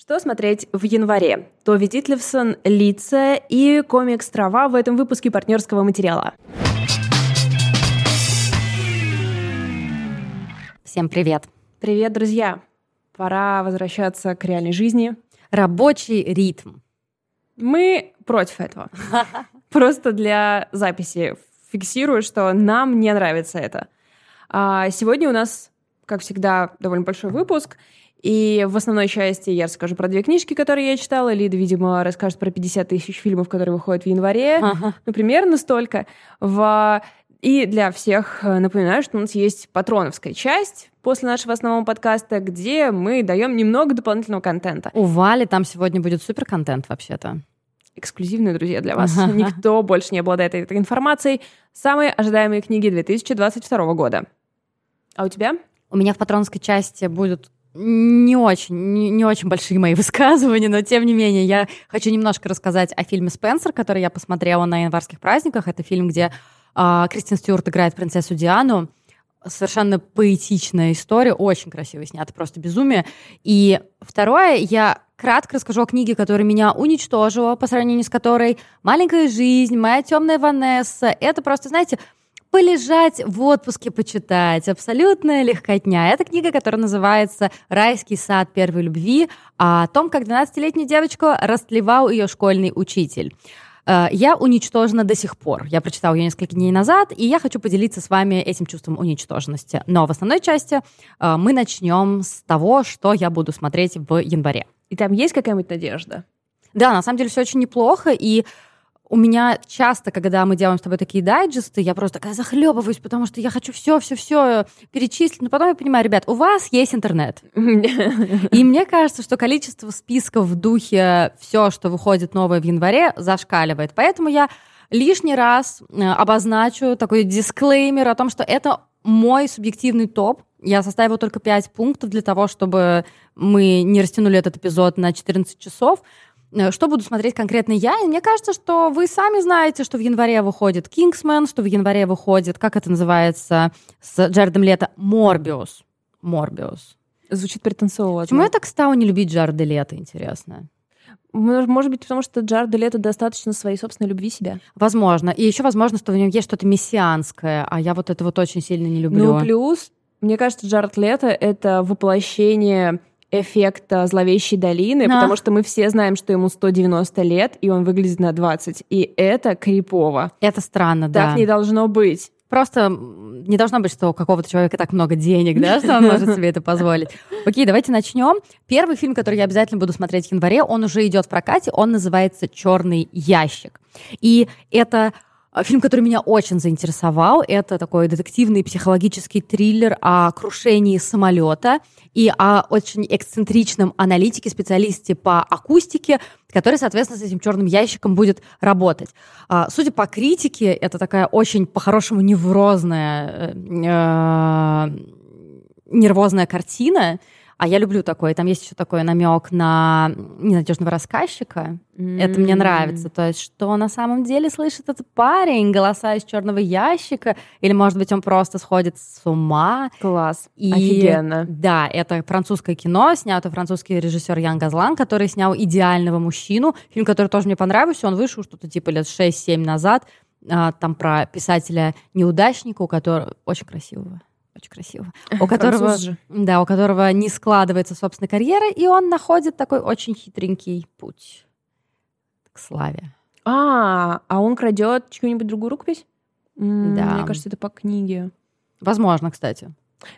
Что смотреть в январе? Тови Дитлевсон, Лица и комикс «Трава» в этом выпуске партнерского материала. Всем привет. Привет, друзья. Пора возвращаться к реальной жизни. Рабочий ритм. Мы против этого. Просто для записи фиксирую, что нам не нравится это. А сегодня у нас, как всегда, довольно большой выпуск, и в основной части я расскажу про две книжки, которые я читала. Лида, видимо, расскажет про 50 тысяч фильмов, которые выходят в январе. Ага. Ну, примерно столько. В... И для всех э, напоминаю, что у нас есть патроновская часть после нашего основного подкаста, где мы даем немного дополнительного контента. У Вали там сегодня будет супер контент вообще-то эксклюзивные, друзья, для вас. Никто больше не обладает этой информацией. Самые ожидаемые книги 2022 года. А у тебя? У меня в патронской части будут не очень, не, не очень большие мои высказывания, но тем не менее я хочу немножко рассказать о фильме «Спенсер», который я посмотрела на январских праздниках. Это фильм, где э, Кристин Стюарт играет принцессу Диану. Совершенно поэтичная история, очень красиво снята, просто безумие. И второе, я кратко расскажу о книге, которая меня уничтожила, по сравнению с которой «Маленькая жизнь», «Моя темная Ванесса». Это просто, знаете, полежать в отпуске, почитать. Абсолютная легкотня. Это книга, которая называется «Райский сад первой любви», о том, как 12-летнюю девочку растлевал ее школьный учитель. Э, я уничтожена до сих пор. Я прочитала ее несколько дней назад, и я хочу поделиться с вами этим чувством уничтоженности. Но в основной части э, мы начнем с того, что я буду смотреть в январе. И там есть какая-нибудь надежда? Да, на самом деле все очень неплохо, и у меня часто, когда мы делаем с тобой такие дайджесты, я просто такая захлебываюсь, потому что я хочу все, все, все перечислить. Но потом я понимаю, ребят, у вас есть интернет. И мне кажется, что количество списков в духе все, что выходит новое в январе, зашкаливает. Поэтому я лишний раз э, обозначу такой дисклеймер о том, что это мой субъективный топ. Я составила только 5 пунктов для того, чтобы мы не растянули этот эпизод на 14 часов. Э, что буду смотреть конкретно я? И мне кажется, что вы сами знаете, что в январе выходит «Кингсмен», что в январе выходит, как это называется, с Джаредом Лето, «Морбиус». «Морбиус». Звучит претенциозно. Почему я так стала не любить Джареда Лето, интересно? Может быть, потому что Джарда Лето достаточно своей собственной любви себя. Возможно. И еще возможно, что в нем есть что-то мессианское, а я вот это вот очень сильно не люблю. Ну, плюс, мне кажется, Джард Лето — это воплощение эффекта зловещей долины, а. потому что мы все знаем, что ему 190 лет, и он выглядит на 20. И это крипово. Это странно, да. Так не должно быть. Просто не должно быть, что у какого-то человека так много денег, да, что он может себе это позволить. Окей, давайте начнем. Первый фильм, который я обязательно буду смотреть в январе, он уже идет в прокате, он называется «Черный ящик». И это фильм, который меня очень заинтересовал, это такой детективный психологический триллер о крушении самолета и о очень эксцентричном аналитике, специалисте по акустике, который, соответственно, с этим черным ящиком будет работать. А, судя по критике, это такая очень по-хорошему неврозная, э, э, нервозная картина, а я люблю такое. Там есть еще такой намек на ненадежного рассказчика. Mm-hmm. Это мне нравится. То есть, что на самом деле слышит этот парень, голоса из черного ящика, или, может быть, он просто сходит с ума. Класс. И, Офигенно. Да, это французское кино, снято французский режиссер Ян Газлан, который снял «Идеального мужчину». Фильм, который тоже мне понравился. Он вышел что-то типа лет 6-7 назад. А, там про писателя-неудачника, у которого очень красивого очень красиво, у которого, да, у которого не складывается собственная карьера, и он находит такой очень хитренький путь к славе. А, а он крадет чью-нибудь другую рукопись? Да. Мне кажется, это по книге. Возможно, кстати.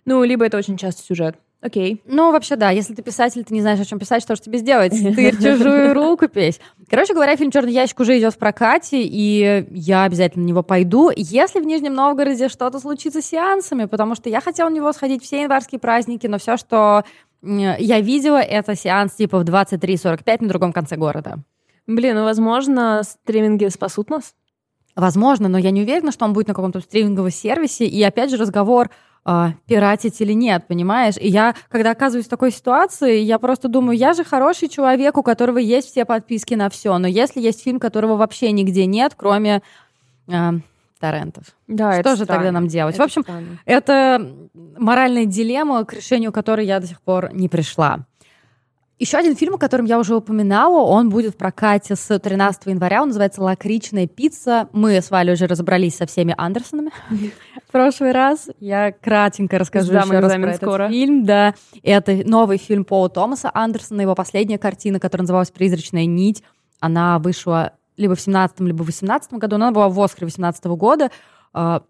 Ну, либо это очень часто сюжет. Окей. Ну, вообще, да. Если ты писатель, ты не знаешь, о чем писать, что же тебе сделать? Ты чужую рукопись. Короче говоря, фильм «Черный ящик» уже идет в прокате, и я обязательно на него пойду, если в Нижнем Новгороде что-то случится с сеансами, потому что я хотела на него сходить все январские праздники, но все, что я видела, это сеанс типа в 23.45 на другом конце города. Блин, ну, возможно, стриминги спасут нас? Возможно, но я не уверена, что он будет на каком-то стриминговом сервисе. И опять же разговор э, пиратить или нет, понимаешь? И я, когда оказываюсь в такой ситуации, я просто думаю, я же хороший человек, у которого есть все подписки на все, но если есть фильм, которого вообще нигде нет, кроме э, торрентов, да, что же странно. тогда нам делать? Это в общем, странно. это моральная дилемма, к решению которой я до сих пор не пришла. Еще один фильм, о котором я уже упоминала, он будет в прокате с 13 января, он называется «Лакричная пицца». Мы с Валей уже разобрались со всеми Андерсонами в прошлый раз. Я кратенько расскажу еще раз про этот фильм. Да, это новый фильм Пола Томаса Андерсона, его последняя картина, которая называлась «Призрачная нить». Она вышла либо в 17 либо в 18 году, но она была в Оскаре 18 года. А,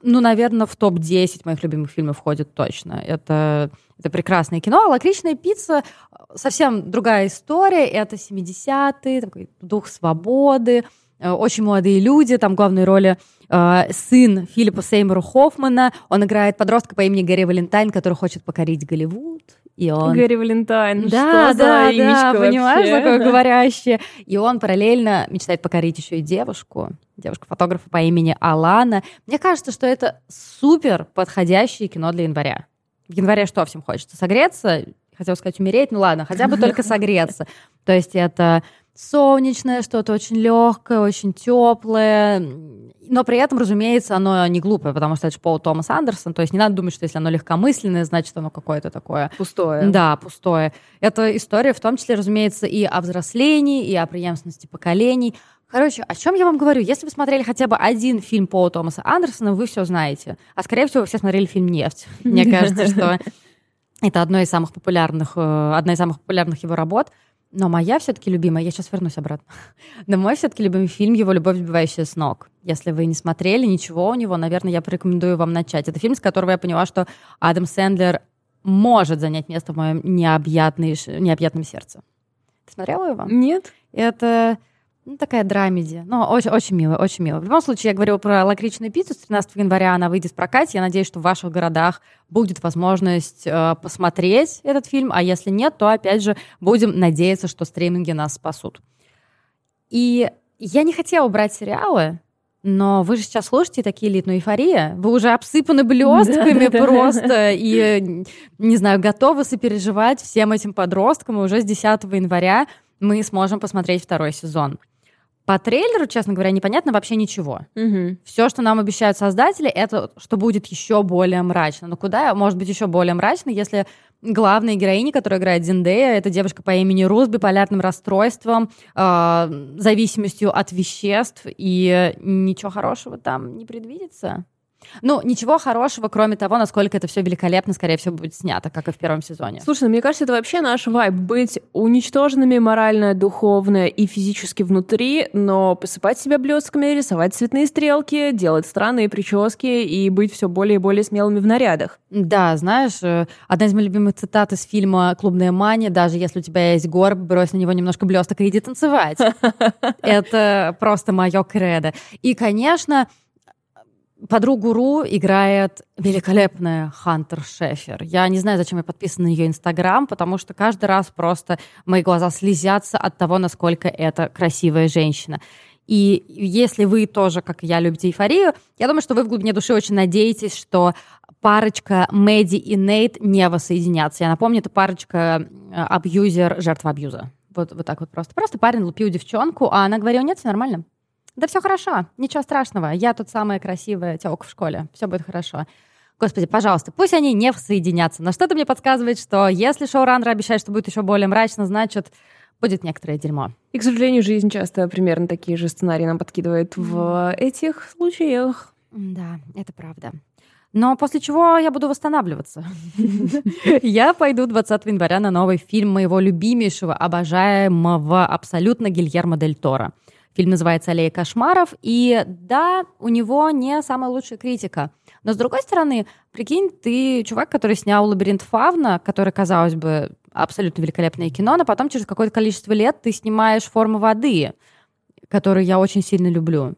ну, наверное, в топ-10 моих любимых фильмов входит точно. Это, это прекрасное кино. А «Лакричная пицца» — совсем другая история. Это 70-е, такой дух свободы, э, очень молодые люди. Там главной роли э, сын Филиппа Сеймора Хоффмана. Он играет подростка по имени Гарри Валентайн, который хочет покорить Голливуд. И он... Гарри Валентайн, да, что да, за да, понимаешь, такое говорящее. И он параллельно мечтает покорить еще и девушку, девушку-фотографа по имени Алана. Мне кажется, что это супер подходящее кино для января. В январе что всем хочется? Согреться? Хотел сказать умереть, ну ладно, хотя бы только согреться. То есть это солнечное, что-то очень легкое, очень теплое. Но при этом, разумеется, оно не глупое, потому что это же Пол Томас Андерсон. То есть не надо думать, что если оно легкомысленное, значит, оно какое-то такое... Пустое. Да, пустое. Это история в том числе, разумеется, и о взрослении, и о преемственности поколений. Короче, о чем я вам говорю? Если вы смотрели хотя бы один фильм Пола Томаса Андерсона, вы все знаете. А скорее всего, вы все смотрели фильм «Нефть». Мне кажется, что это одно из самых популярных, э, одна из самых популярных его работ — но моя все-таки любимая, я сейчас вернусь обратно. Но мой все-таки любимый фильм его «Любовь, сбивающая с ног». Если вы не смотрели ничего у него, наверное, я порекомендую вам начать. Это фильм, с которого я поняла, что Адам Сэндлер может занять место в моем необъятном, необъятном сердце. Ты смотрела его? Нет. Это ну, такая драмеди. Но очень, очень мило, очень мило. В любом случае, я говорила про лакричную пиццу. С 13 января она выйдет в прокате. Я надеюсь, что в ваших городах будет возможность э, посмотреть этот фильм. А если нет, то, опять же, будем надеяться, что стриминги нас спасут. И я не хотела брать сериалы, но вы же сейчас слушаете такие элитную эйфория. Вы уже обсыпаны блестками просто и, не знаю, готовы сопереживать всем этим подросткам. И уже с 10 января мы сможем посмотреть второй сезон. По трейлеру, честно говоря, непонятно вообще ничего. Угу. Все, что нам обещают создатели, это что будет еще более мрачно. Но куда может быть еще более мрачно, если главная героиня, которая играет Зиндея, это девушка по имени Рус биполярным расстройством, э, зависимостью от веществ, и ничего хорошего там не предвидится. Ну, ничего хорошего, кроме того, насколько это все великолепно, скорее всего, будет снято, как и в первом сезоне. Слушай, ну, мне кажется, это вообще наш вайб. Быть уничтоженными морально, духовно и физически внутри, но посыпать себя блестками, рисовать цветные стрелки, делать странные прически и быть все более и более смелыми в нарядах. Да, знаешь, э, одна из моих любимых цитат из фильма «Клубная мания», даже если у тебя есть горб, брось на него немножко блесток и иди танцевать. Это просто мое кредо. И, конечно, Подругу Ру играет великолепная Хантер Шефер. Я не знаю, зачем я подписана на ее Инстаграм, потому что каждый раз просто мои глаза слезятся от того, насколько это красивая женщина. И если вы тоже, как и я, любите эйфорию, я думаю, что вы в глубине души очень надеетесь, что парочка Мэдди и Нейт не воссоединятся. Я напомню, это парочка э, абьюзер, жертва абьюза. Вот, вот так вот просто. Просто парень лупил девчонку, а она говорила, нет, все нормально. Да все хорошо, ничего страшного. Я тут самая красивая телка в школе. Все будет хорошо. Господи, пожалуйста, пусть они не соединятся. Но что-то мне подсказывает, что если шоураннер обещает, что будет еще более мрачно, значит, будет некоторое дерьмо. И, к сожалению, жизнь часто примерно такие же сценарии нам подкидывает в этих случаях. Да, это правда. Но после чего я буду восстанавливаться. Я пойду 20 января на новый фильм моего любимейшего, обожаемого абсолютно Гильермо Дель Торо. Фильм называется «Аллея кошмаров», и да, у него не самая лучшая критика. Но, с другой стороны, прикинь, ты чувак, который снял «Лабиринт Фавна», который, казалось бы, абсолютно великолепное кино, но потом через какое-то количество лет ты снимаешь «Форму воды», которую я очень сильно люблю.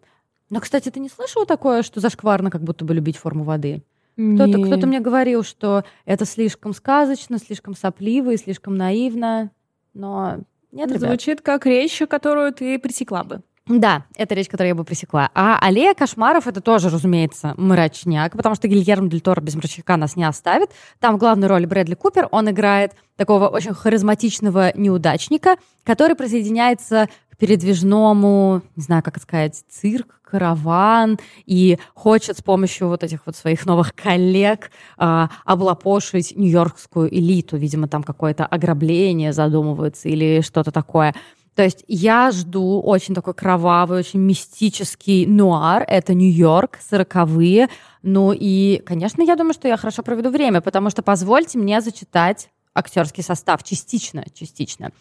Но, кстати, ты не слышала такое, что зашкварно как будто бы любить форму воды? Кто-то, кто-то мне говорил, что это слишком сказочно, слишком сопливо и слишком наивно, но нет, ребят. Звучит как речь, которую ты пресекла бы. Да, это речь, которую я бы пресекла. А «Аллея кошмаров» — это тоже, разумеется, мрачняк, потому что Гильермо Дель Торо без мрачняка нас не оставит. Там в главной роли Брэдли Купер. Он играет такого очень харизматичного неудачника, который присоединяется передвижному, не знаю, как сказать, цирк, караван, и хочет с помощью вот этих вот своих новых коллег э, облапошить нью-йоркскую элиту. Видимо, там какое-то ограбление задумывается или что-то такое. То есть я жду очень такой кровавый, очень мистический нуар. Это Нью-Йорк, сороковые. Ну и, конечно, я думаю, что я хорошо проведу время, потому что позвольте мне зачитать актерский состав частично, частично.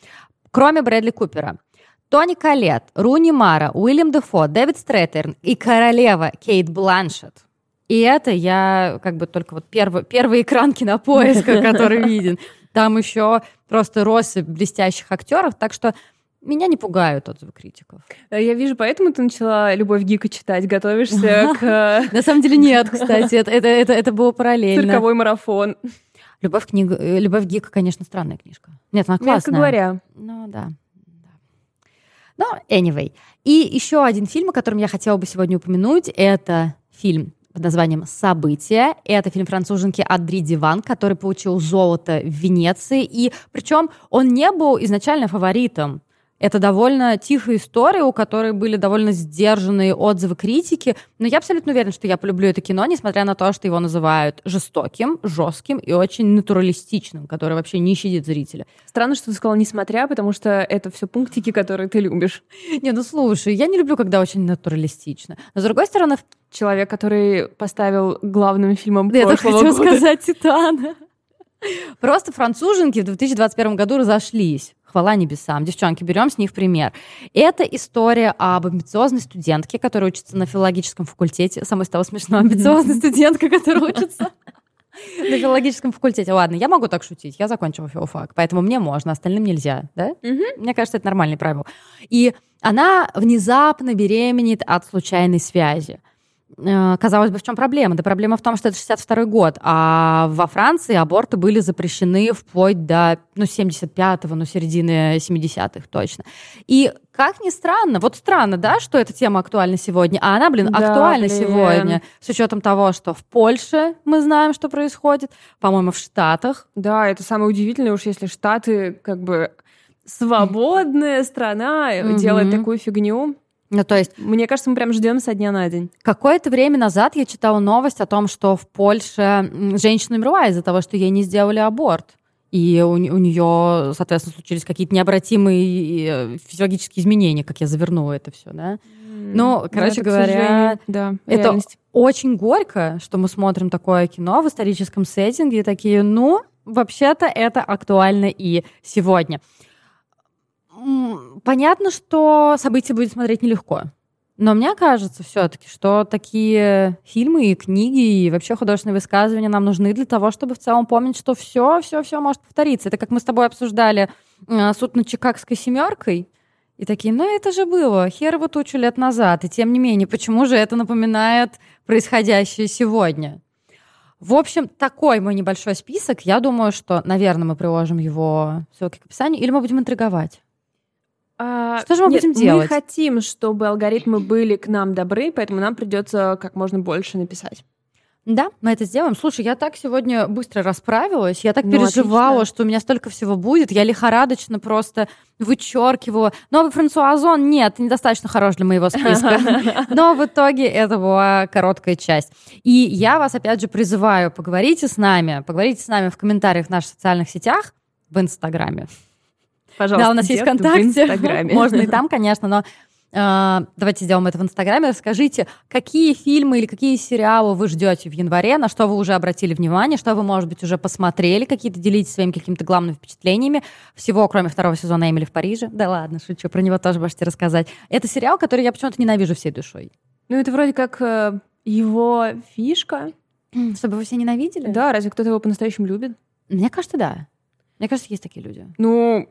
Кроме Брэдли Купера. Тони Калет, Руни Мара, Уильям Дефо, Дэвид Стрэтерн и королева Кейт Бланшет. И это я как бы только вот первый, первый экран кинопоиска, который виден. Там еще просто россыпь блестящих актеров, так что меня не пугают отзывы критиков. Э, я вижу, поэтому ты начала «Любовь Гика» читать, готовишься к... На самом деле нет, кстати, это, было параллельно. Цирковой марафон. Любовь, книга, э, Любовь Гика, конечно, странная книжка. Нет, она классная. Мягко говоря. Ну, да. Ну, anyway. И еще один фильм, о котором я хотела бы сегодня упомянуть, это фильм под названием «События». Это фильм француженки Адри Диван, который получил золото в Венеции. И причем он не был изначально фаворитом это довольно тихая история, у которой были довольно сдержанные отзывы критики, но я абсолютно уверена, что я полюблю это кино, несмотря на то, что его называют жестоким, жестким и очень натуралистичным, который вообще не щадит зрителя. Странно, что ты сказала «несмотря», потому что это все пунктики, которые ты любишь. Не, ну слушай, я не люблю, когда очень натуралистично. Но с другой стороны... Человек, который поставил главным фильмом да, прошлого я года. сказать «Титана». Просто француженки в 2021 году разошлись. Хвала небесам. Девчонки, берем с них пример. Это история об амбициозной студентке, которая учится на филологическом факультете. Самое стало смешно. Амбициозная студентка, которая учится на филологическом факультете. Ладно, я могу так шутить. Я закончила филфак, поэтому мне можно, остальным нельзя. Да? Мне кажется, это нормальный правило. И она внезапно беременеет от случайной связи. Э, казалось бы, в чем проблема? Да проблема в том, что это 62 год, а во Франции аборты были запрещены вплоть до ну, 75-го, ну, середины 70-х точно. И как ни странно, вот странно, да, что эта тема актуальна сегодня, а она, блин, да, актуальна блин. сегодня, с учетом того, что в Польше мы знаем, что происходит, по-моему, в Штатах. Да, это самое удивительное, уж если Штаты как бы свободная страна делает такую фигню. Ну, то есть... Мне кажется, мы прям ждем со дня на день. Какое-то время назад я читала новость о том, что в Польше женщина умерла из-за того, что ей не сделали аборт. И у, у нее, соответственно, случились какие-то необратимые э, физиологические изменения, как я завернула это все, да. Ну, короче да, говоря, да, это реальность. очень горько, что мы смотрим такое кино в историческом сеттинге и такие, ну, вообще-то это актуально и сегодня понятно, что события будет смотреть нелегко. Но мне кажется все-таки, что такие фильмы и книги и вообще художественные высказывания нам нужны для того, чтобы в целом помнить, что все, все, все может повториться. Это как мы с тобой обсуждали э, суд над Чикагской семеркой. И такие, ну это же было херово тучу лет назад. И тем не менее, почему же это напоминает происходящее сегодня? В общем, такой мой небольшой список. Я думаю, что, наверное, мы приложим его ссылки к описанию, или мы будем интриговать. А, что же мы нет, будем делать? Мы хотим, чтобы алгоритмы были к нам добры, поэтому нам придется как можно больше написать. Да, мы это сделаем. Слушай, я так сегодня быстро расправилась, я так ну, переживала, отлично. что у меня столько всего будет. Я лихорадочно просто вычеркивала. Новый Франсуазон нет, недостаточно хорош для моего списка. Но в итоге это была короткая часть. И я вас опять же призываю, поговорите с нами, поговорите с нами в комментариях в наших социальных сетях, в Инстаграме. Пожалуйста, да, у нас есть ВКонтакте. Можно и там, конечно, но Uh, давайте сделаем это в Инстаграме. Расскажите, какие фильмы или какие сериалы вы ждете в январе, на что вы уже обратили внимание, что вы, может быть, уже посмотрели, какие-то делитесь своими какими-то главными впечатлениями. Всего, кроме второго сезона «Эмили в Париже». Да ладно, шучу, про него тоже можете рассказать. Это сериал, который я почему-то ненавижу всей душой. Ну, это вроде как э, его фишка. Чтобы вы все ненавидели? Да, разве кто-то его по-настоящему любит? Мне кажется, да. Мне кажется, есть такие люди. Ну,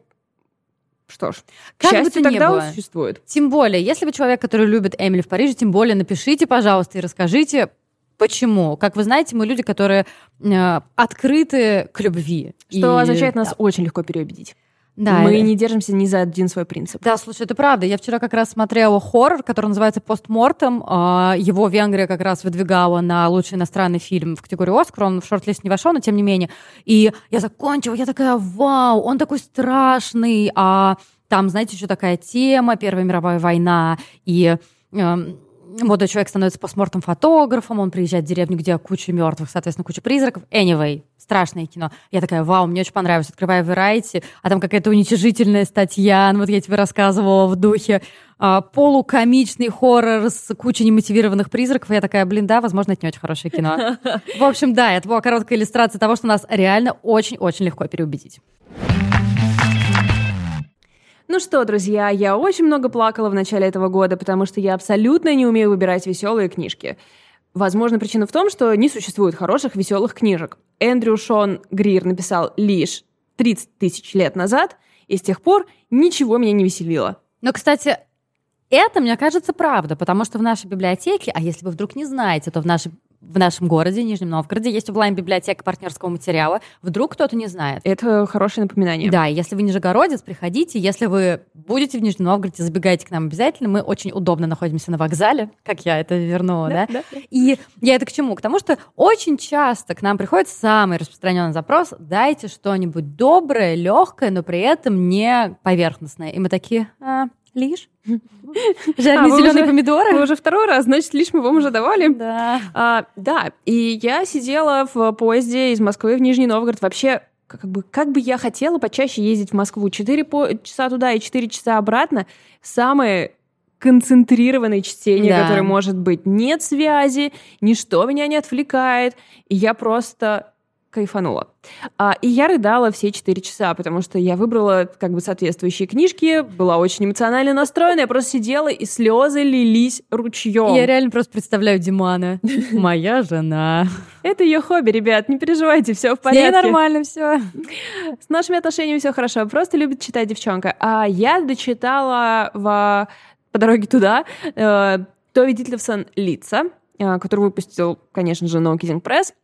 что ж, как бы то тогда было. существует. Тем более, если вы человек, который любит Эмили в Париже, тем более напишите, пожалуйста, и расскажите, почему. Как вы знаете, мы люди, которые э, открыты к любви. Что и, означает нас да. очень легко переубедить. Да, мы это... не держимся ни за один свой принцип. Да, слушай, это правда. Я вчера как раз смотрела хоррор, который называется «Постмортем». А, его Венгрия как раз выдвигала на лучший иностранный фильм в категории «Оскар». Он в шорт-лист не вошел, но тем не менее. И я закончила, я такая, вау, он такой страшный, а Там, знаете, еще такая тема, Первая мировая война, и эм, молодой человек становится постмортом фотографом, он приезжает в деревню, где куча мертвых, соответственно, куча призраков. Anyway, страшное кино. Я такая, вау, мне очень понравилось. Открываю Variety, а там какая-то уничижительная статья, ну, вот я тебе рассказывала в духе а, полукомичный хоррор с кучей немотивированных призраков. я такая, блин, да, возможно, это не очень хорошее кино. В общем, да, это была короткая иллюстрация того, что нас реально очень-очень легко переубедить. Ну что, друзья, я очень много плакала в начале этого года, потому что я абсолютно не умею выбирать веселые книжки. Возможно, причина в том, что не существует хороших веселых книжек. Эндрю Шон Грир написал лишь 30 тысяч лет назад, и с тех пор ничего меня не веселило. Но, кстати, это, мне кажется, правда, потому что в нашей библиотеке, а если вы вдруг не знаете, то в нашей в нашем городе, Нижнем Новгороде, есть онлайн-библиотека партнерского материала. Вдруг кто-то не знает. Это хорошее напоминание. Да, если вы нижегородец, приходите. Если вы будете в Нижнем Новгороде, забегайте к нам обязательно. Мы очень удобно находимся на вокзале, как я это вернула, да? да? да. И я это к чему? К тому, что очень часто к нам приходит самый распространенный запрос «дайте что-нибудь доброе, легкое, но при этом не поверхностное». И мы такие а, Лишь? Жареные а, зеленые уже, помидоры? Вы уже второй раз, значит, лишь мы вам уже давали. Да. А, да, и я сидела в поезде из Москвы в Нижний Новгород. Вообще, как бы, как бы я хотела почаще ездить в Москву. Четыре по- часа туда и четыре часа обратно. Самое концентрированное чтение, да. которое может быть. Нет связи, ничто меня не отвлекает. И я просто кайфанула. А, и я рыдала все четыре часа, потому что я выбрала как бы соответствующие книжки, была очень эмоционально настроена, я просто сидела, и слезы лились ручьем. Я реально просто представляю Димана. Моя жена. Это ее хобби, ребят, не переживайте, все в порядке. Все нормально, все. С нашими отношениями все хорошо, просто любит читать девчонка. А я дочитала в... по дороге туда э, Тови Дитлевсон «Лица», э, который выпустил, конечно же, No Kidding Press.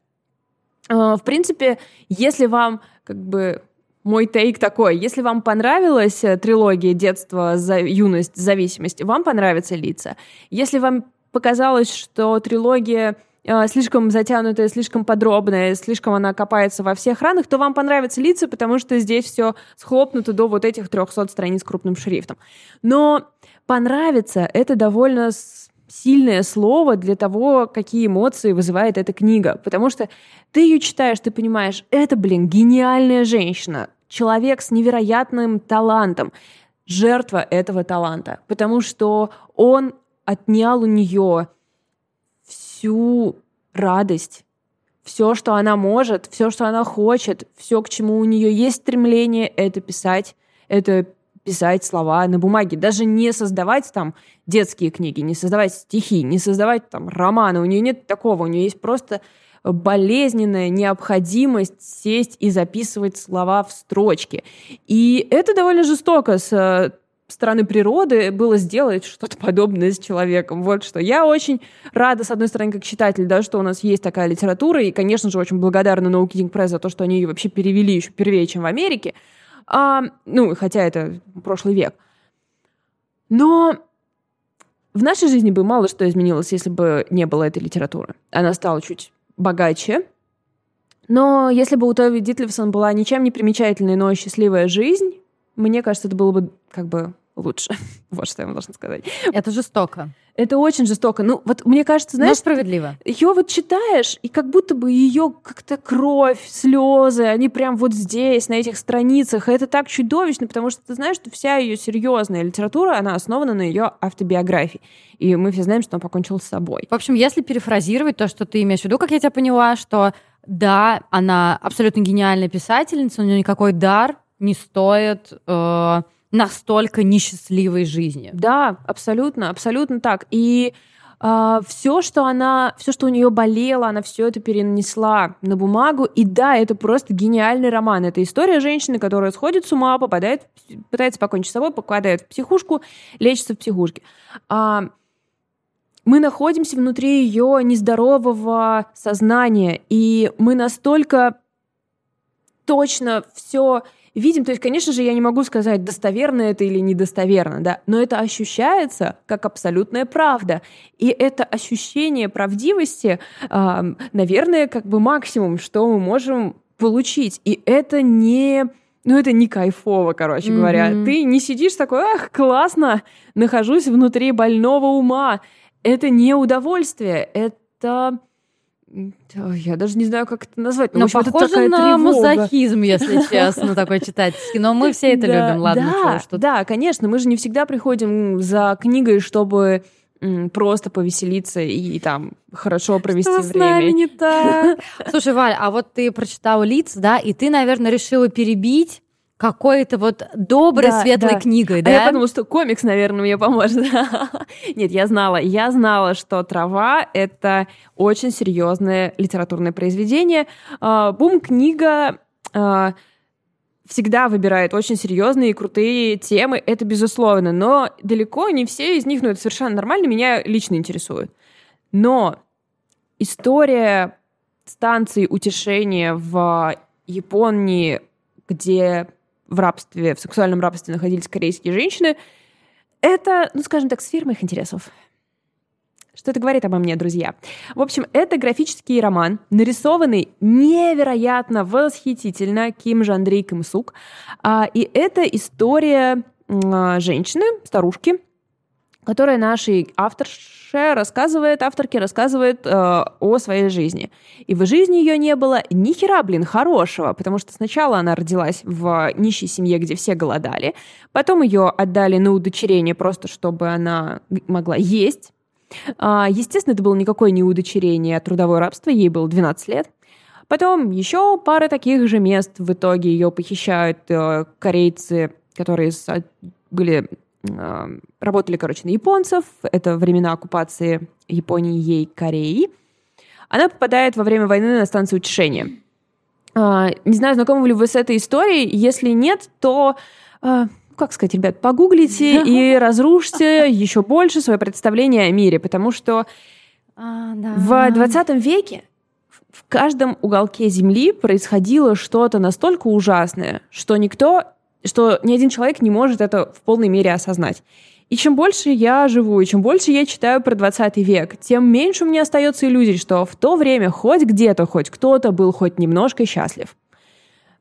А, в принципе, если вам как бы мой тейк такой. Если вам понравилась э, трилогия «Детство, юность, зависимость», вам понравятся лица. Если вам показалось, что трилогия э, слишком затянутая, слишком подробная, слишком она копается во всех ранах, то вам понравятся лица, потому что здесь все схлопнуто до вот этих 300 страниц крупным шрифтом. Но понравится это довольно сильное слово для того, какие эмоции вызывает эта книга. Потому что ты ее читаешь, ты понимаешь, это, блин, гениальная женщина, человек с невероятным талантом, жертва этого таланта. Потому что он отнял у нее всю радость, все, что она может, все, что она хочет, все, к чему у нее есть стремление, это писать, это писать слова на бумаге, даже не создавать там детские книги, не создавать стихи, не создавать там романы. У нее нет такого, у нее есть просто болезненная необходимость сесть и записывать слова в строчки. И это довольно жестоко с э, стороны природы было сделать что-то подобное с человеком. Вот что. Я очень рада, с одной стороны, как читатель, да, что у нас есть такая литература, и, конечно же, очень благодарна No Kidding Press за то, что они ее вообще перевели еще первее, чем в Америке. А, ну, хотя это прошлый век. Но в нашей жизни бы мало что изменилось, если бы не было этой литературы. Она стала чуть богаче. Но если бы у Тови Дитлевсон была ничем не примечательная, но счастливая жизнь, мне кажется, это было бы как бы лучше. вот что я вам должна сказать. Это жестоко. Это очень жестоко. Ну, вот мне кажется, знаешь... Но справедливо. Ее вот читаешь, и как будто бы ее как-то кровь, слезы, они прям вот здесь, на этих страницах. И это так чудовищно, потому что ты знаешь, что вся ее серьезная литература, она основана на ее автобиографии. И мы все знаем, что он покончил с собой. В общем, если перефразировать то, что ты имеешь в виду, как я тебя поняла, что да, она абсолютно гениальная писательница, у нее никакой дар не стоит... Э настолько несчастливой жизни. Да, абсолютно, абсолютно так. И Uh, а, все, что она, все, что у нее болело, она все это перенесла на бумагу. И да, это просто гениальный роман. Это история женщины, которая сходит с ума, попадает, пытается покончить с собой, попадает в психушку, лечится в психушке. Uh, мы находимся внутри ее нездорового сознания, и мы настолько точно все видим. То есть, конечно же, я не могу сказать, достоверно это или недостоверно, да, но это ощущается как абсолютная правда. И это ощущение правдивости, наверное, как бы максимум, что мы можем получить. И это не ну, это не кайфово, короче mm-hmm. говоря. Ты не сидишь такой, ах, классно, нахожусь внутри больного ума. Это не удовольствие, это... Я даже не знаю, как это назвать. Но общем, похоже это на тревога. мазохизм, если честно, такой читательский. Но мы все это любим, ладно. Что да, конечно, мы же не всегда приходим за книгой, чтобы просто повеселиться и, там хорошо провести Что время. С нами не так. Слушай, Валь, а вот ты прочитала лиц, да, и ты, наверное, решила перебить какой-то вот доброй, да, светлой да. книгой, да? А я подумала, что комикс, наверное, мне поможет. Нет, я знала. Я знала, что «Трава» — это очень серьезное литературное произведение. А, Бум-книга а, всегда выбирает очень серьезные и крутые темы, это безусловно, но далеко не все из них, ну это совершенно нормально, меня лично интересует. Но история станции утешения в Японии, где в рабстве, в сексуальном рабстве находились корейские женщины, это, ну скажем так, сфера моих интересов. Что это говорит обо мне, друзья? В общем, это графический роман, нарисованный невероятно восхитительно Ким Жандрей Ким Сук. А, и это история а, женщины, старушки, которая нашей авторше рассказывает, авторке рассказывает э, о своей жизни. И в жизни ее не было ни хера, блин, хорошего, потому что сначала она родилась в нищей семье, где все голодали, потом ее отдали на удочерение просто, чтобы она могла есть, а, естественно, это было никакое не удочерение, а трудовое рабство, ей было 12 лет. Потом еще пара таких же мест. В итоге ее похищают э, корейцы, которые были э, работали, короче, на японцев. Это времена оккупации Японии ей Кореи. Она попадает во время войны на станцию утешения. А, не знаю, знакомы ли вы с этой историей. Если нет, то а, как сказать, ребят, погуглите и разрушьте еще больше свое представление о мире, потому что а, да. в 20 веке в каждом уголке Земли происходило что-то настолько ужасное, что никто, что ни один человек не может это в полной мере осознать. И чем больше я живу, и чем больше я читаю про 20 век, тем меньше у меня остается иллюзий, что в то время хоть где-то, хоть кто-то был хоть немножко счастлив.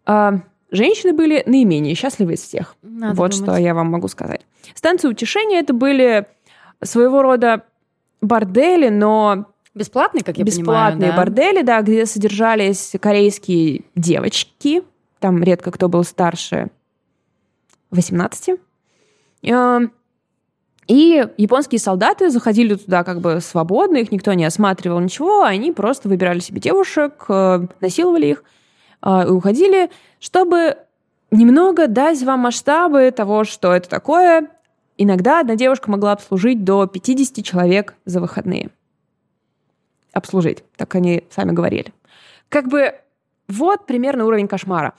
А, Женщины были наименее счастливы из всех. Надо вот думать. что я вам могу сказать. Станции утешения это были своего рода бордели, но бесплатные, как я бесплатные понимаю, да? бордели, да, где содержались корейские девочки. Там редко кто был старше 18. Эм, и японские солдаты заходили туда как бы свободно, их никто не осматривал, ничего, они просто выбирали себе девушек, э, насиловали их э, и уходили чтобы немного дать вам масштабы того, что это такое, иногда одна девушка могла обслужить до 50 человек за выходные. Обслужить, так они сами говорили. Как бы вот примерно уровень кошмара.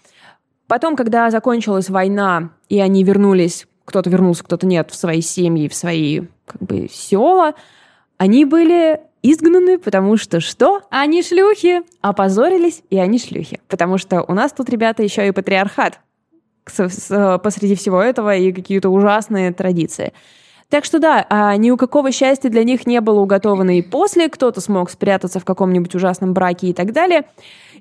Потом, когда закончилась война, и они вернулись, кто-то вернулся, кто-то нет, в свои семьи, в свои как бы села, они были изгнаны, потому что что? Они шлюхи. Опозорились, и они шлюхи. Потому что у нас тут, ребята, еще и патриархат посреди всего этого и какие-то ужасные традиции. Так что да, а ни у какого счастья для них не было уготовано и после, кто-то смог спрятаться в каком-нибудь ужасном браке и так далее.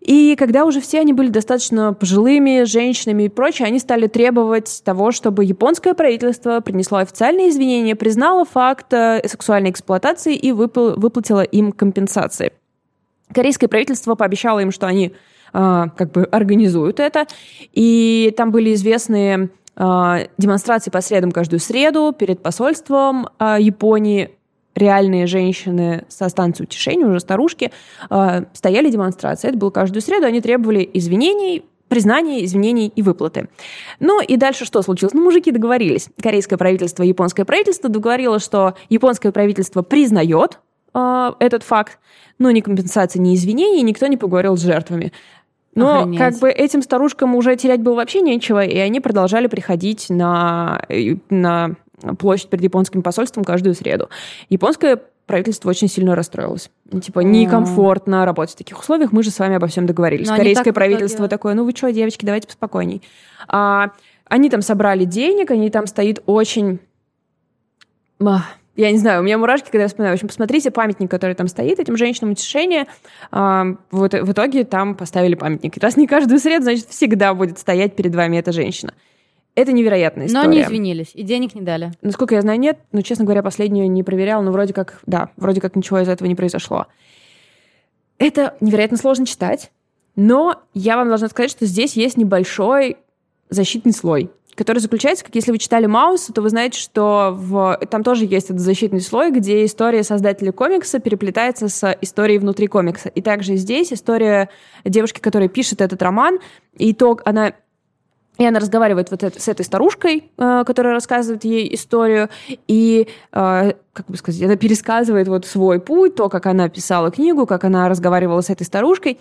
И когда уже все они были достаточно пожилыми, женщинами и прочее, они стали требовать того, чтобы японское правительство принесло официальные извинения, признало факт э, сексуальной эксплуатации и выплатило им компенсации. Корейское правительство пообещало им, что они э, как бы организуют это, и там были известные демонстрации по средам каждую среду перед посольством а, Японии. Реальные женщины со станции утешения, уже старушки, а, стояли демонстрации. Это было каждую среду. Они требовали извинений, признания, извинений и выплаты. Ну и дальше что случилось? Ну, мужики договорились. Корейское правительство, японское правительство договорилось, что японское правительство признает э, этот факт, но ни компенсации, ни извинений, никто не поговорил с жертвами. Но Охренеть. как бы этим старушкам уже терять было вообще нечего, и они продолжали приходить на, на площадь перед японским посольством каждую среду. Японское правительство очень сильно расстроилось. Типа, некомфортно работать в таких условиях, мы же с вами обо всем договорились. Но Корейское правительство такое, ну вы что, девочки, давайте поспокойней. А, они там собрали денег, они там стоит очень я не знаю, у меня мурашки, когда я вспоминаю. В общем, посмотрите памятник, который там стоит этим женщинам утешение. А, вот в итоге там поставили памятник. И раз не каждую среду, значит, всегда будет стоять перед вами эта женщина. Это невероятная история. Но не извинились, и денег не дали. Насколько я знаю, нет. Но, честно говоря, последнюю не проверял, но вроде как, да, вроде как ничего из этого не произошло. Это невероятно сложно читать, но я вам должна сказать, что здесь есть небольшой защитный слой который заключается, как если вы читали Мауса, то вы знаете, что в... там тоже есть этот защитный слой, где история создателя комикса переплетается с историей внутри комикса. И также здесь история девушки, которая пишет этот роман, и то она и она разговаривает вот это, с этой старушкой, э, которая рассказывает ей историю, и, э, как бы сказать, она пересказывает вот свой путь, то, как она писала книгу, как она разговаривала с этой старушкой.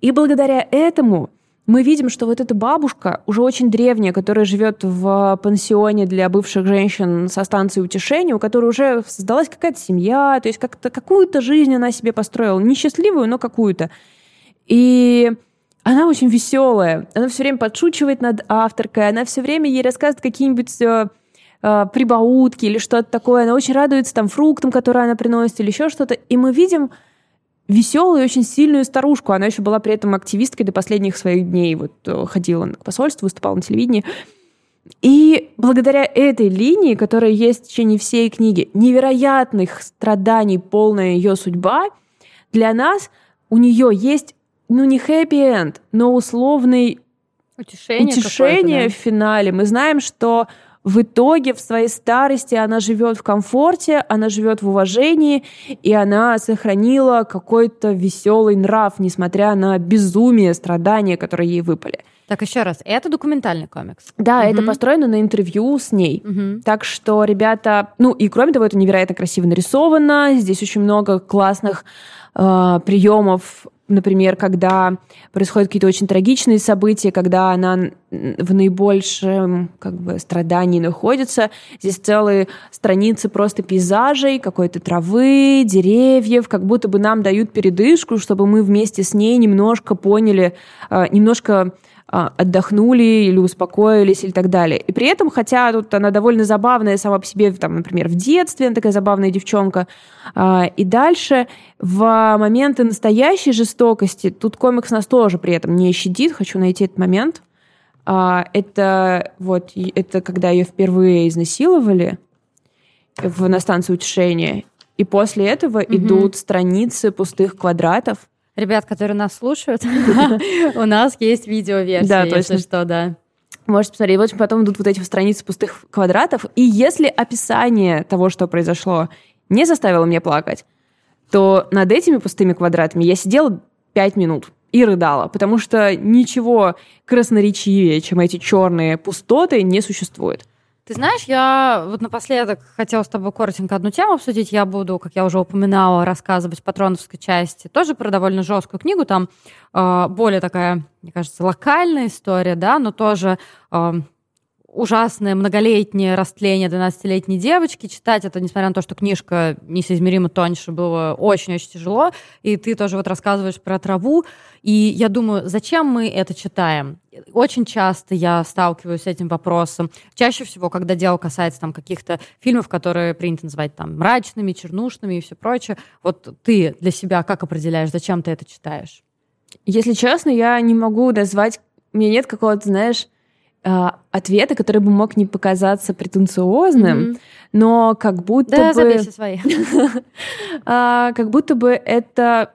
И благодаря этому мы видим, что вот эта бабушка, уже очень древняя, которая живет в пансионе для бывших женщин со станции утешения, у которой уже создалась какая-то семья, то есть как-то какую-то жизнь она себе построила, несчастливую, но какую-то. И она очень веселая, она все время подшучивает над авторкой, она все время ей рассказывает какие-нибудь э, э, прибаутки или что-то такое, она очень радуется там фруктам, которые она приносит или еще что-то, и мы видим веселую, очень сильную старушку. Она еще была при этом активисткой до последних своих дней. Вот э, ходила к посольству, выступала на телевидении. И благодаря этой линии, которая есть в течение всей книги, невероятных страданий, полная ее судьба, для нас у нее есть, ну, не хэппи-энд, но условный утешение, утешение да? в финале. Мы знаем, что в итоге в своей старости она живет в комфорте, она живет в уважении, и она сохранила какой-то веселый нрав, несмотря на безумие, страдания, которые ей выпали. Так, еще раз, это документальный комикс? Да, угу. это построено на интервью с ней. Угу. Так что, ребята, ну и кроме того, это невероятно красиво нарисовано, здесь очень много классных э, приемов например, когда происходят какие-то очень трагичные события, когда она в наибольшем как бы, страдании находится. Здесь целые страницы просто пейзажей, какой-то травы, деревьев, как будто бы нам дают передышку, чтобы мы вместе с ней немножко поняли, а, немножко отдохнули или успокоились или так далее. И при этом, хотя тут она довольно забавная сама по себе, там, например, в детстве она такая забавная девчонка, а, и дальше в моменты настоящей жестокости, тут комикс нас тоже при этом не щадит, хочу найти этот момент. А, это вот, это когда ее впервые изнасиловали в, на станции утешения, и после этого mm идут страницы пустых квадратов, Ребят, которые нас слушают, у нас есть видеоверсия, да, если что, да. Можете посмотреть. Вот потом идут вот эти страницы пустых квадратов. И если описание того, что произошло, не заставило меня плакать, то над этими пустыми квадратами я сидела пять минут и рыдала, потому что ничего красноречивее, чем эти черные пустоты, не существует. Ты знаешь, я вот напоследок хотела с тобой коротенько одну тему обсудить. Я буду, как я уже упоминала, рассказывать в патроновской части тоже про довольно жесткую книгу. Там э, более такая, мне кажется, локальная история, да, но тоже э, ужасное многолетнее растление 12-летней девочки. Читать это, несмотря на то, что книжка несоизмеримо тоньше, было очень-очень тяжело. И ты тоже вот рассказываешь про траву. И я думаю, зачем мы это читаем? Очень часто я сталкиваюсь с этим вопросом. Чаще всего, когда дело касается там каких-то фильмов, которые принято называть там мрачными, чернушными и все прочее. Вот ты для себя как определяешь, зачем ты это читаешь? Если честно, я не могу назвать... Меня нет какого-то, знаешь, ответа, который бы мог не показаться претенциозным, mm-hmm. но как будто да, бы... Да, свои. А, как будто бы это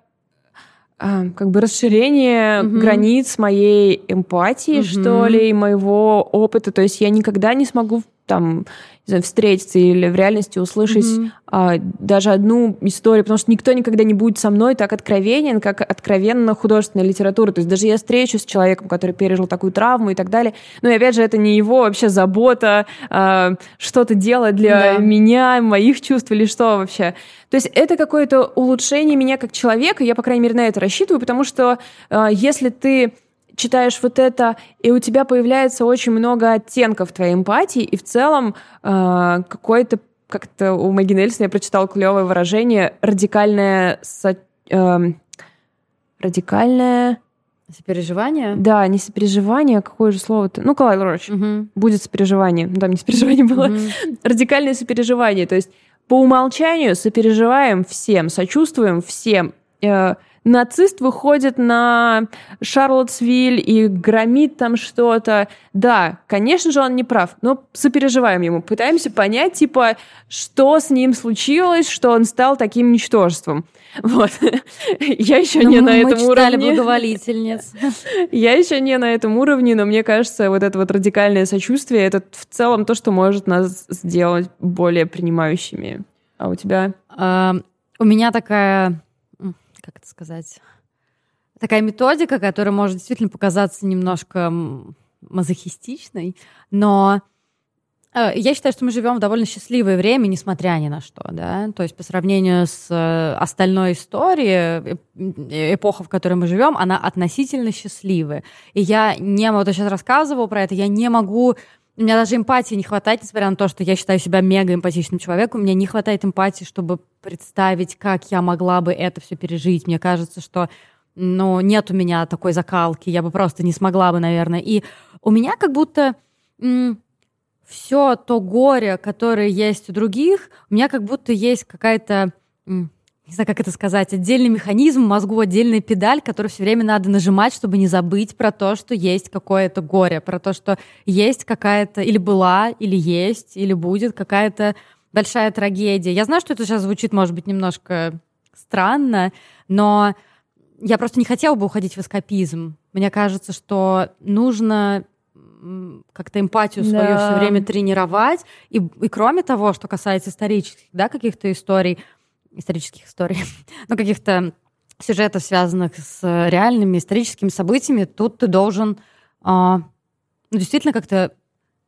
а, как бы расширение mm-hmm. границ моей эмпатии, mm-hmm. что ли, моего опыта. То есть я никогда не смогу там не знаю, встретиться или в реальности услышать mm-hmm. а, даже одну историю, потому что никто никогда не будет со мной так откровенен, как откровенно художественная литература. То есть даже я встречусь с человеком, который пережил такую травму и так далее. Но и опять же, это не его вообще забота а, что-то делать для да. меня, моих чувств или что вообще. То есть это какое-то улучшение меня как человека, я, по крайней мере, на это рассчитываю, потому что а, если ты читаешь вот это, и у тебя появляется очень много оттенков твоей эмпатии, и в целом э, какой-то как-то у Мэгги Нельсон я прочитала клевое выражение радикальное со, э, радикальное Сопереживание? Да, не сопереживание, а какое же слово-то? Ну, Калай Роч. Угу. Будет сопереживание. Там не сопереживание было. Угу. Радикальное сопереживание. То есть по умолчанию сопереживаем всем, сочувствуем всем. Э, нацист выходит на Шарлоттсвиль и громит там что-то. Да, конечно же, он не прав, но сопереживаем ему. Пытаемся понять, типа, что с ним случилось, что он стал таким ничтожеством. Вот. Я еще но ну, не на этом мы уровне. благоволительниц. Я еще не на этом уровне, но мне кажется, вот это вот радикальное сочувствие, это в целом то, что может нас сделать более принимающими. А у тебя? У меня такая как это сказать, такая методика, которая может действительно показаться немножко мазохистичной, но э, я считаю, что мы живем в довольно счастливое время, несмотря ни на что, да. То есть по сравнению с э, остальной историей, эпоха, в которой мы живем, она относительно счастливая. И я не, вот я сейчас рассказывала про это, я не могу у меня даже эмпатии не хватает, несмотря на то, что я считаю себя мега эмпатичным человеком. У меня не хватает эмпатии, чтобы представить, как я могла бы это все пережить. Мне кажется, что ну, нет у меня такой закалки, я бы просто не смогла бы, наверное. И у меня как будто все то горе, которое есть у других, у меня как будто есть какая-то не знаю, как это сказать, отдельный механизм в мозгу, отдельная педаль, которую все время надо нажимать, чтобы не забыть про то, что есть какое-то горе, про то, что есть какая-то, или была, или есть, или будет какая-то большая трагедия. Я знаю, что это сейчас звучит, может быть, немножко странно, но я просто не хотела бы уходить в эскапизм. Мне кажется, что нужно как-то эмпатию свою да. все время тренировать. И, и кроме того, что касается исторических да, каких-то историй, исторических историй, но каких-то сюжетов, связанных с реальными историческими событиями, тут ты должен а, ну, действительно как-то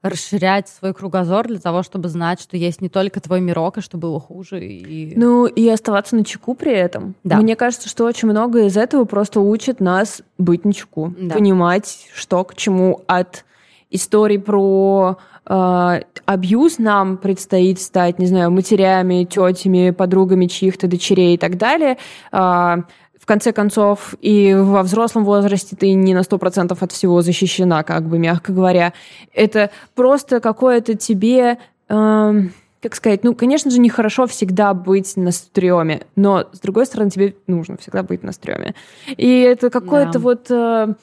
расширять свой кругозор для того, чтобы знать, что есть не только твой мирок, и что было хуже. И... Ну, и оставаться на чеку при этом. Да. Мне кажется, что очень много из этого просто учит нас быть на чеку, да. понимать, что к чему от историй про э, абьюз нам предстоит стать, не знаю, матерями, тетями, подругами чьих-то дочерей и так далее. Э, в конце концов, и во взрослом возрасте ты не на 100% от всего защищена, как бы, мягко говоря. Это просто какое-то тебе... Э, как сказать, ну, конечно же, нехорошо всегда быть на стреме, но, с другой стороны, тебе нужно всегда быть на стреме. И это какое-то да. вот... Э,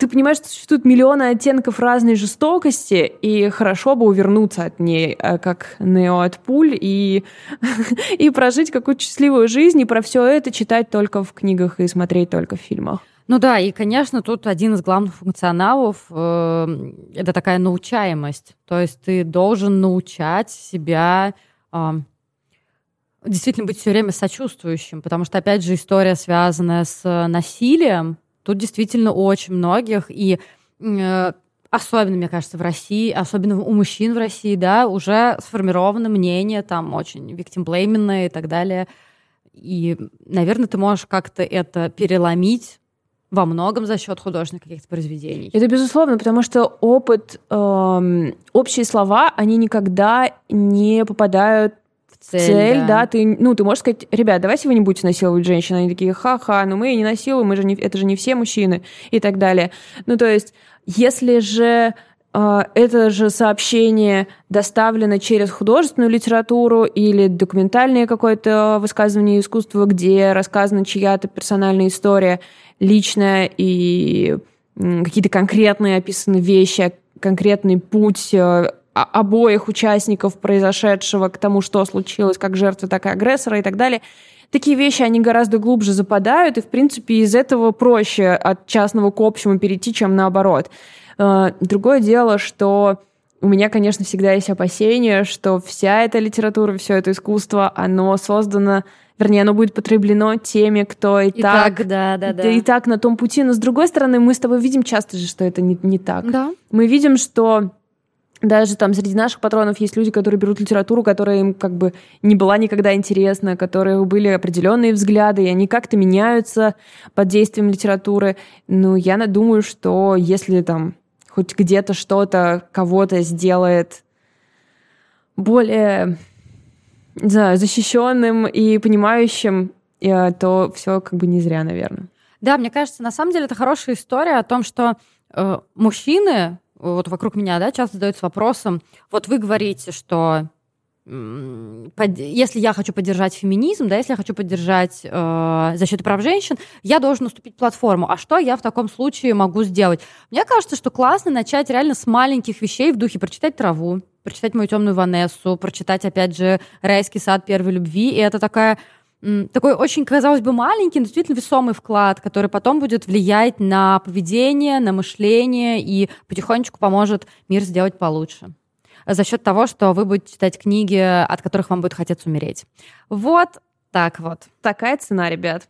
ты понимаешь, что существует миллионы оттенков разной жестокости, и хорошо бы увернуться от ней, э, как Нео от пуль, и, и прожить какую-то счастливую жизнь, и про все это читать только в книгах и смотреть только в фильмах. Ну да, и, конечно, тут один из главных функционалов э, это такая научаемость. То есть ты должен научать себя э, действительно быть все время сочувствующим, потому что, опять же, история, связанная с насилием, Тут действительно очень многих, и э, особенно, мне кажется, в России, особенно у мужчин в России, да, уже сформировано мнение там очень виктимблейменное и так далее. И, наверное, ты можешь как-то это переломить во многом за счет художественных каких-то произведений. Это безусловно, потому что опыт, эм, общие слова, они никогда не попадают цель, цель да. да, ты, ну, ты можешь сказать, ребят, давайте вы не будете насиловать женщин, они такие, ха-ха, ну мы и не насилуем, мы же не, это же не все мужчины и так далее. Ну, то есть, если же э, это же сообщение доставлено через художественную литературу или документальное какое-то высказывание искусства, где рассказана чья-то персональная история, личная и какие-то конкретные описаны вещи, конкретный путь э, обоих участников произошедшего к тому, что случилось, как жертвы, так и агрессора и так далее. Такие вещи, они гораздо глубже западают, и, в принципе, из этого проще от частного к общему перейти, чем наоборот. Э, другое дело, что у меня, конечно, всегда есть опасение, что вся эта литература, все это искусство, оно создано, вернее, оно будет потреблено теми, кто и, и так, так, да, да, да. и так на том пути. Но с другой стороны, мы с тобой видим часто же, что это не, не так. Да. Мы видим, что даже там среди наших патронов есть люди, которые берут литературу, которая им как бы не была никогда интересна, которые были определенные взгляды, и они как-то меняются под действием литературы. Ну, я думаю, что если там хоть где-то что-то кого-то сделает более, не знаю, защищенным и понимающим, э, то все как бы не зря, наверное. Да, мне кажется, на самом деле это хорошая история о том, что э, мужчины вот вокруг меня, да, часто задаются вопросом, вот вы говорите, что если я хочу поддержать феминизм, да, если я хочу поддержать э, защиту прав женщин, я должен уступить платформу. А что я в таком случае могу сделать? Мне кажется, что классно начать реально с маленьких вещей в духе прочитать траву, прочитать мою темную Ванессу, прочитать, опять же, райский сад первой любви. И это такая такой очень, казалось бы, маленький, но действительно весомый вклад, который потом будет влиять на поведение, на мышление и потихонечку поможет мир сделать получше за счет того, что вы будете читать книги, от которых вам будет хотеться умереть. Вот так вот. Такая цена, ребят.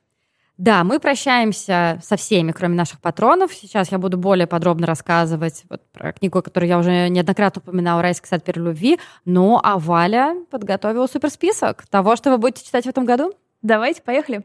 Да, мы прощаемся со всеми, кроме наших патронов. Сейчас я буду более подробно рассказывать вот про книгу, которую я уже неоднократно упоминала, «Райский сад первой любви». Ну, а Валя подготовила суперсписок того, что вы будете читать в этом году. Давайте, поехали.